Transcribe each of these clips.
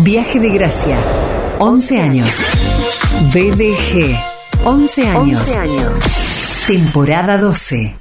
Viaje de Gracia. 11 años. BDG. 11 años. 11 años. Temporada 12.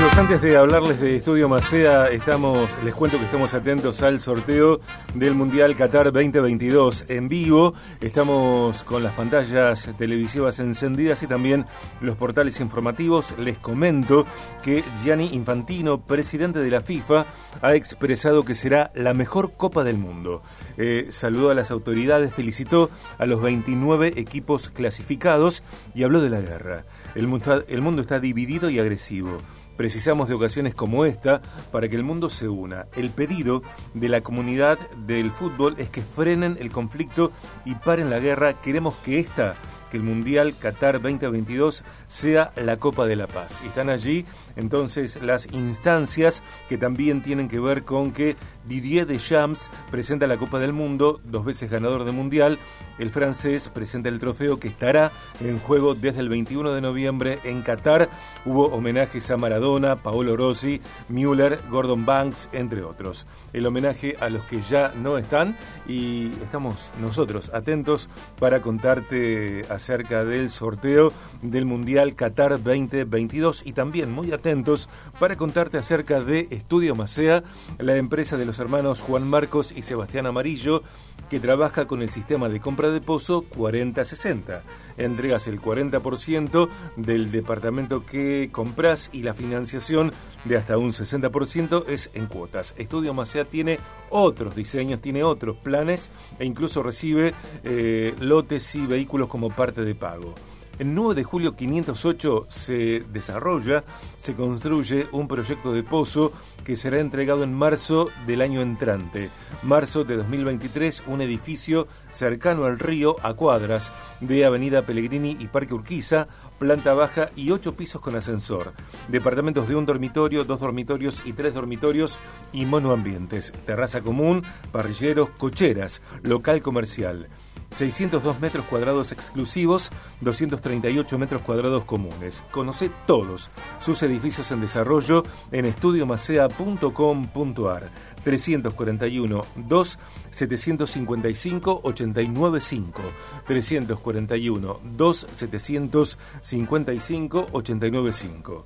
Antes de hablarles de Estudio Macea, les cuento que estamos atentos al sorteo del Mundial Qatar 2022 en vivo. Estamos con las pantallas televisivas encendidas y también los portales informativos. Les comento que Gianni Infantino, presidente de la FIFA, ha expresado que será la mejor Copa del Mundo. Eh, saludó a las autoridades, felicitó a los 29 equipos clasificados y habló de la guerra. El mundo está dividido y agresivo. Precisamos de ocasiones como esta para que el mundo se una. El pedido de la comunidad del fútbol es que frenen el conflicto y paren la guerra. Queremos que esta que el Mundial Qatar 2022 sea la Copa de la Paz. Y están allí entonces las instancias que también tienen que ver con que Didier Deschamps presenta la Copa del Mundo, dos veces ganador de Mundial. El francés presenta el trofeo que estará en juego desde el 21 de noviembre en Qatar. Hubo homenajes a Maradona, Paolo Rossi, Müller, Gordon Banks, entre otros. El homenaje a los que ya no están y estamos nosotros atentos para contarte acerca del sorteo del Mundial Qatar 2022 y también muy atentos para contarte acerca de Estudio Macea, la empresa de los hermanos Juan Marcos y Sebastián Amarillo, que trabaja con el sistema de compra de pozo 4060. Entregas el 40% del departamento que compras y la financiación de hasta un 60% es en cuotas. Estudio Macea tiene otros diseños, tiene otros planes e incluso recibe eh, lotes y vehículos como parte de pago. El 9 de julio 508 se desarrolla, se construye un proyecto de pozo que será entregado en marzo del año entrante. Marzo de 2023, un edificio cercano al río a cuadras de Avenida Pellegrini y Parque Urquiza, planta baja y ocho pisos con ascensor. Departamentos de un dormitorio, dos dormitorios y tres dormitorios y monoambientes. Terraza común, parrilleros, cocheras, local comercial. 602 metros cuadrados exclusivos, 238 metros cuadrados comunes. Conoce todos sus edificios en desarrollo en estudiomacea.com.ar. 341 2 755 895 341 2 755 895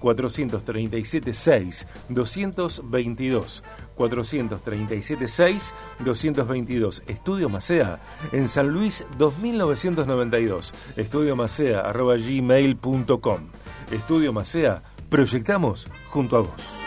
437 6 222 437 6 222 Estudio Macea en San Luis 2992 Estudio Macea arroba gmail.com Estudio Macea proyectamos junto a vos.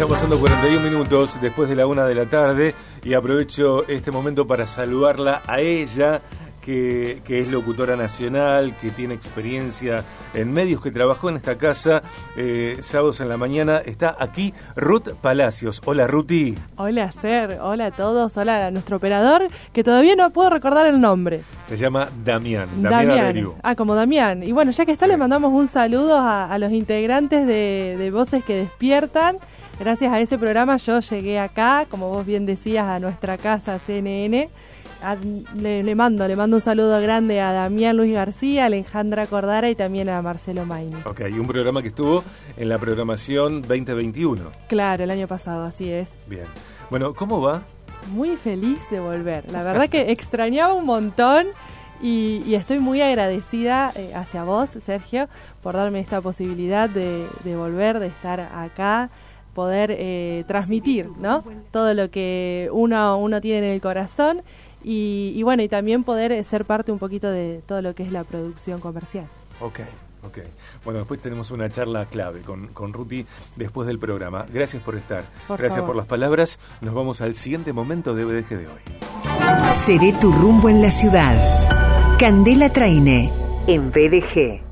Estamos pasando 41 minutos después de la una de la tarde y aprovecho este momento para saludarla a ella, que, que, es locutora nacional, que tiene experiencia en medios, que trabajó en esta casa eh, sábados en la mañana. Está aquí Ruth Palacios. Hola, Ruti. Hola, Ser. Hola a todos. Hola a nuestro operador, que todavía no puedo recordar el nombre. Se llama Damián. Damián. Damián. Ah, como Damián. Y bueno, ya que está, sí. le mandamos un saludo a, a los integrantes de, de Voces que Despiertan. Gracias a ese programa yo llegué acá, como vos bien decías, a nuestra casa CNN. A, le, le, mando, le mando un saludo grande a Damián Luis García, a Alejandra Cordara y también a Marcelo Maini. Ok, y un programa que estuvo en la programación 2021. Claro, el año pasado, así es. Bien. Bueno, ¿cómo va? Muy feliz de volver. La verdad que extrañaba un montón. Y, y, estoy muy agradecida eh, hacia vos, Sergio, por darme esta posibilidad de, de volver, de estar acá, poder eh, transmitir ¿no? todo lo que uno, uno tiene en el corazón y, y, bueno, y también poder ser parte un poquito de todo lo que es la producción comercial. Ok, ok. Bueno, después tenemos una charla clave con, con Ruti después del programa. Gracias por estar. Por Gracias favor. por las palabras. Nos vamos al siguiente momento de BDG de hoy. Seré tu rumbo en la ciudad. Candela Traine, en BDG.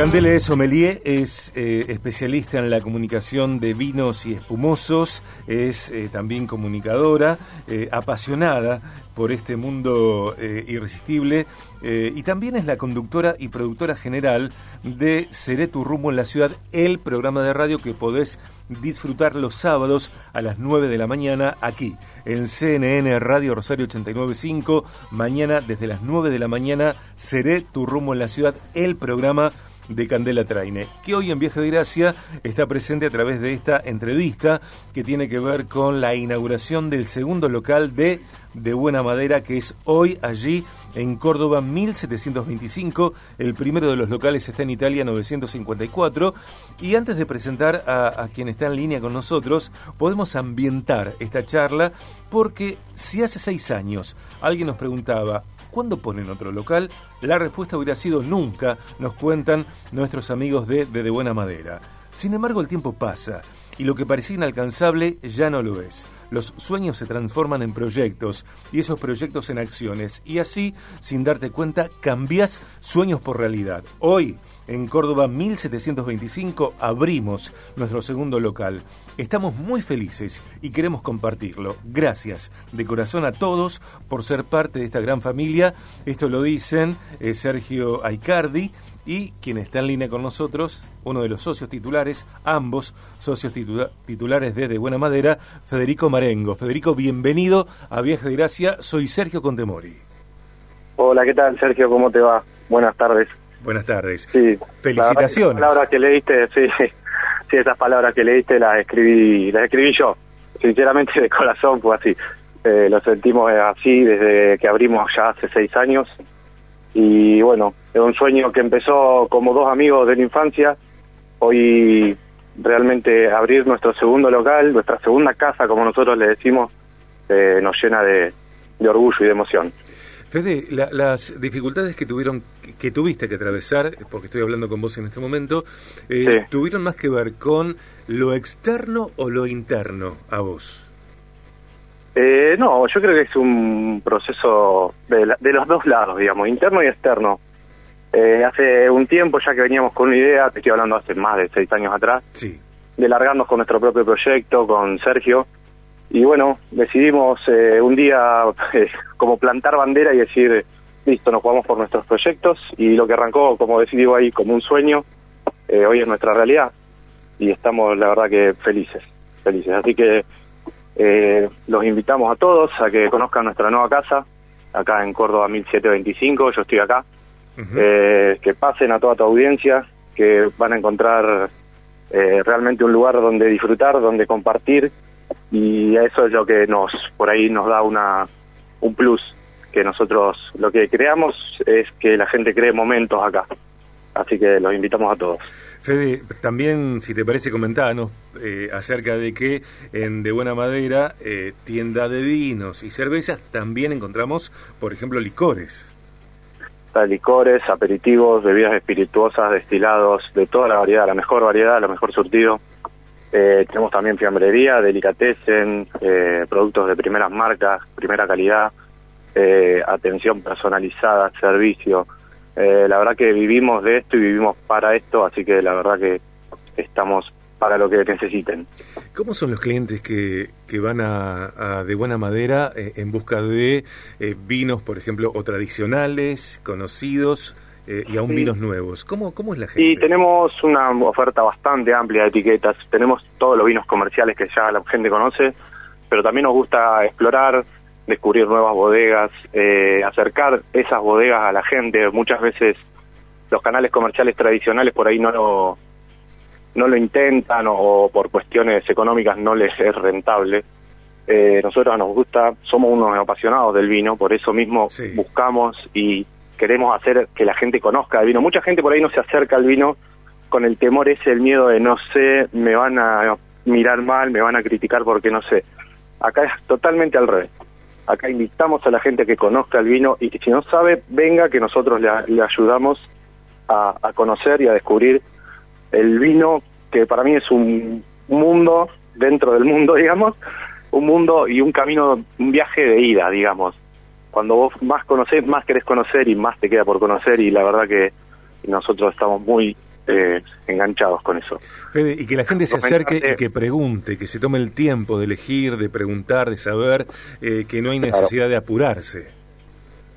Candela es sommelier, es eh, especialista en la comunicación de vinos y espumosos, es eh, también comunicadora, eh, apasionada por este mundo irresistible y también es la conductora y productora general de Seré tu rumbo en la ciudad, el programa de radio que podés disfrutar los sábados a las 9 de la mañana aquí en CNN Radio Rosario 895. Mañana desde las 9 de la mañana seré tu rumbo en la ciudad, el programa de Candela Traine, que hoy en Viaje de Gracia está presente a través de esta entrevista que tiene que ver con la inauguración del segundo local de De Buena Madera, que es hoy allí en Córdoba 1725. El primero de los locales está en Italia 954. Y antes de presentar a, a, quien está en línea con nosotros, podemos ambientar esta charla porque si hace seis años alguien nos preguntaba, ¿Cuándo ponen otro local? La respuesta hubiera sido nunca, nos cuentan nuestros amigos de De, de Buena Madera. Sin embargo, el tiempo pasa y lo que parecía inalcanzable ya no lo es. Los sueños se transforman en proyectos y esos proyectos en acciones y así, sin darte cuenta, cambias sueños por realidad. Hoy, en Córdoba 1725 abrimos nuestro segundo local. Estamos muy felices y queremos compartirlo. Gracias de corazón a todos por ser parte de esta gran familia. Esto lo dicen eh, Sergio Aicardi y quien está en línea con nosotros, uno de los socios titulares, ambos socios titula titulares de De Buena Madera, Federico Marengo. Federico, bienvenido a Viaje de Gracia. Soy Sergio Contemori. Hola, ¿qué tal, Sergio? ¿Cómo te va? Buenas tardes. Buenas tardes. Sí, Felicitaciones. Las palabras que leíste, sí, sí, esas palabras que leíste las escribí, las escribí yo. Sinceramente, de corazón fue así. Eh, lo sentimos así desde que abrimos ya hace seis años. Y bueno, es un sueño que empezó como dos amigos de la infancia. Hoy realmente abrir nuestro segundo local, nuestra segunda casa, como nosotros le decimos, eh, nos llena de, de orgullo y de emoción. Fede, la, las dificultades que tuvieron, que, tuviste que atravesar, porque estoy hablando con vos en este momento, eh, sí. ¿tuvieron más que ver con lo externo o lo interno a vos? Eh, no, yo creo que es un proceso de, la, de los dos lados, digamos, interno y externo. Eh, hace un tiempo ya que veníamos con una idea, te estoy hablando hace más de seis años atrás, sí. de largarnos con nuestro propio proyecto, con Sergio, y bueno, decidimos eh, un día eh, como plantar bandera y decir, listo, nos jugamos por nuestros proyectos y lo que arrancó, como decidió ahí, como un sueño, eh, hoy es nuestra realidad y estamos, la verdad, que felices, felices. Así que eh, los invitamos a todos a que conozcan nuestra nueva casa, acá en Córdoba 1725, yo estoy acá, uh -huh. que pasen a toda tu audiencia, que van a encontrar realmente un lugar donde disfrutar, donde compartir y eso es lo que nos por ahí nos da una un plus que nosotros lo que creamos es que la gente cree momentos acá. Así que los invitamos a todos. Fede, también si te parece comentanos eh, acerca de que en De Buena Madera eh, tienda de vinos y cervezas también encontramos por ejemplo licores. Está licores, aperitivos, bebidas espirituosas, destilados, de toda la variedad, la mejor variedad, lo mejor surtido. Eh, tenemos también fiambrería, delicatessen, eh, productos de primeras marcas, primera calidad, eh, atención personalizada, servicio. Eh, la verdad que vivimos de esto y vivimos para esto, así que la verdad que estamos para lo que necesiten. ¿Cómo son los clientes que, que van a, de buena madera eh, en busca de vinos, por ejemplo, o tradicionales, conocidos? Eh, y aún sí. vinos nuevos. ¿Cómo, ¿Cómo es la gente? Y tenemos una oferta bastante amplia de etiquetas. Tenemos todos los vinos comerciales que ya la gente conoce, pero también nos gusta explorar, descubrir nuevas bodegas, eh, acercar esas bodegas a la gente. Muchas veces los canales comerciales tradicionales por ahí no lo, no lo intentan o, por cuestiones económicas no les es rentable. Eh, nosotros nos gusta, somos unos apasionados del vino, por eso mismo sí. buscamos y queremos hacer que la gente conozca el vino. Mucha gente por ahí no se acerca al vino con el temor ese, el miedo de no sé, me van a mirar mal, me van a criticar porque no sé. Acá es totalmente al revés. Acá invitamos a la gente que conozca el vino y que si no sabe, venga que nosotros le, le ayudamos a, a, conocer y a descubrir el vino, que para mí es un mundo dentro del mundo, digamos, un mundo y un camino, un viaje de ida, digamos cuando vos más conocés, más querés conocer y más te queda por conocer y la verdad que nosotros estamos muy eh, enganchados con eso. Fede, y que la gente se acerque y que pregunte, que se tome el tiempo de elegir, de preguntar, de saber, eh, que no hay necesidad claro. de apurarse.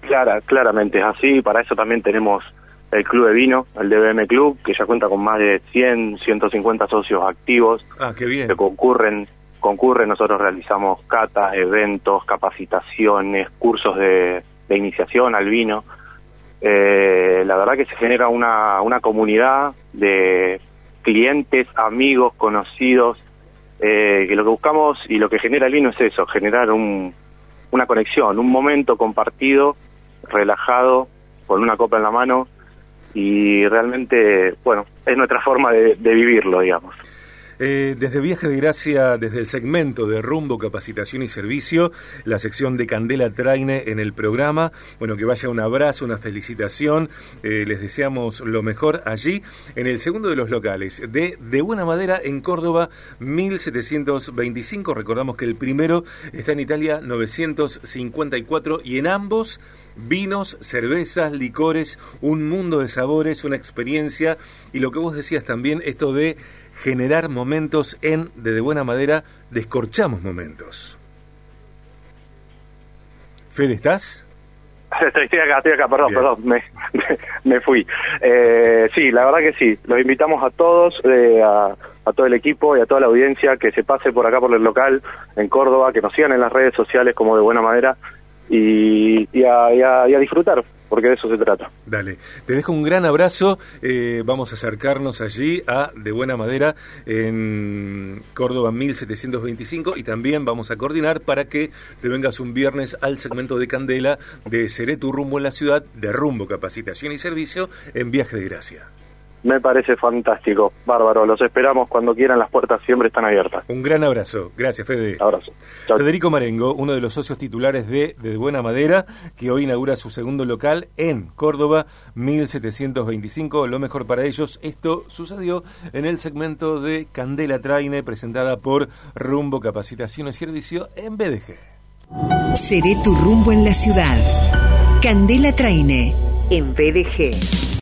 Clara, claramente es así, para eso también tenemos el Club de Vino, el DBM Club, que ya cuenta con más de 100, 150 socios activos. Ah, qué bien. Que concurren, concurren, nosotros realizamos catas, eventos, capacitaciones, cursos de, iniciación al vino. Eh, la verdad que se genera una, una comunidad de clientes, amigos, conocidos, eh, que lo que buscamos y lo que genera el vino es eso, generar un, una conexión, un momento compartido, relajado, con una copa en la mano y realmente, bueno, es nuestra forma de, vivirlo, digamos. Eh, desde Viaje de Gracia, desde el segmento de Rumbo, Capacitación y Servicio, la sección de Candela Traine en el programa. Bueno, que vaya un abrazo, una felicitación. Eh, les deseamos lo mejor allí, en el segundo de los locales de De Buena Madera en Córdoba, 1725. Recordamos que el primero está en Italia, 954, y en ambos vinos, cervezas, licores, un mundo de sabores, una experiencia y lo que vos decías también, esto de generar momentos en De, de Buena Madera, descorchamos momentos. Fede, ¿estás? Estoy, acá, estoy acá, perdón, perdón, me, fui. Eh, sí, la verdad que sí, los invitamos a todos, eh, a, a, todo el equipo y a toda la audiencia que se pase por acá por el local en Córdoba, que nos sigan en las redes sociales como de buena madera y, a, disfrutar, porque de eso se trata. Dale, te dejo un gran abrazo, eh, vamos a acercarnos allí a De Buena Madera en Córdoba 1725 y también vamos a coordinar para que te vengas un viernes al segmento de Candela de Seré tu rumbo en la ciudad, de rumbo, capacitación y servicio en Viaje de Gracia. Me parece fantástico, bárbaro. Los esperamos cuando quieran, las puertas siempre están abiertas. Un gran abrazo. Gracias, Fede. Abrazo. Federico Marengo, uno de los socios titulares de De Buena Madera, que hoy inaugura su segundo local en Córdoba, 1725. Lo mejor para ellos. Esto sucedió en el segmento de Candela Traine, presentada por Rumbo Capacitación y Servicio en BDG. Seré tu rumbo en la ciudad. Candela Traine, en BDG.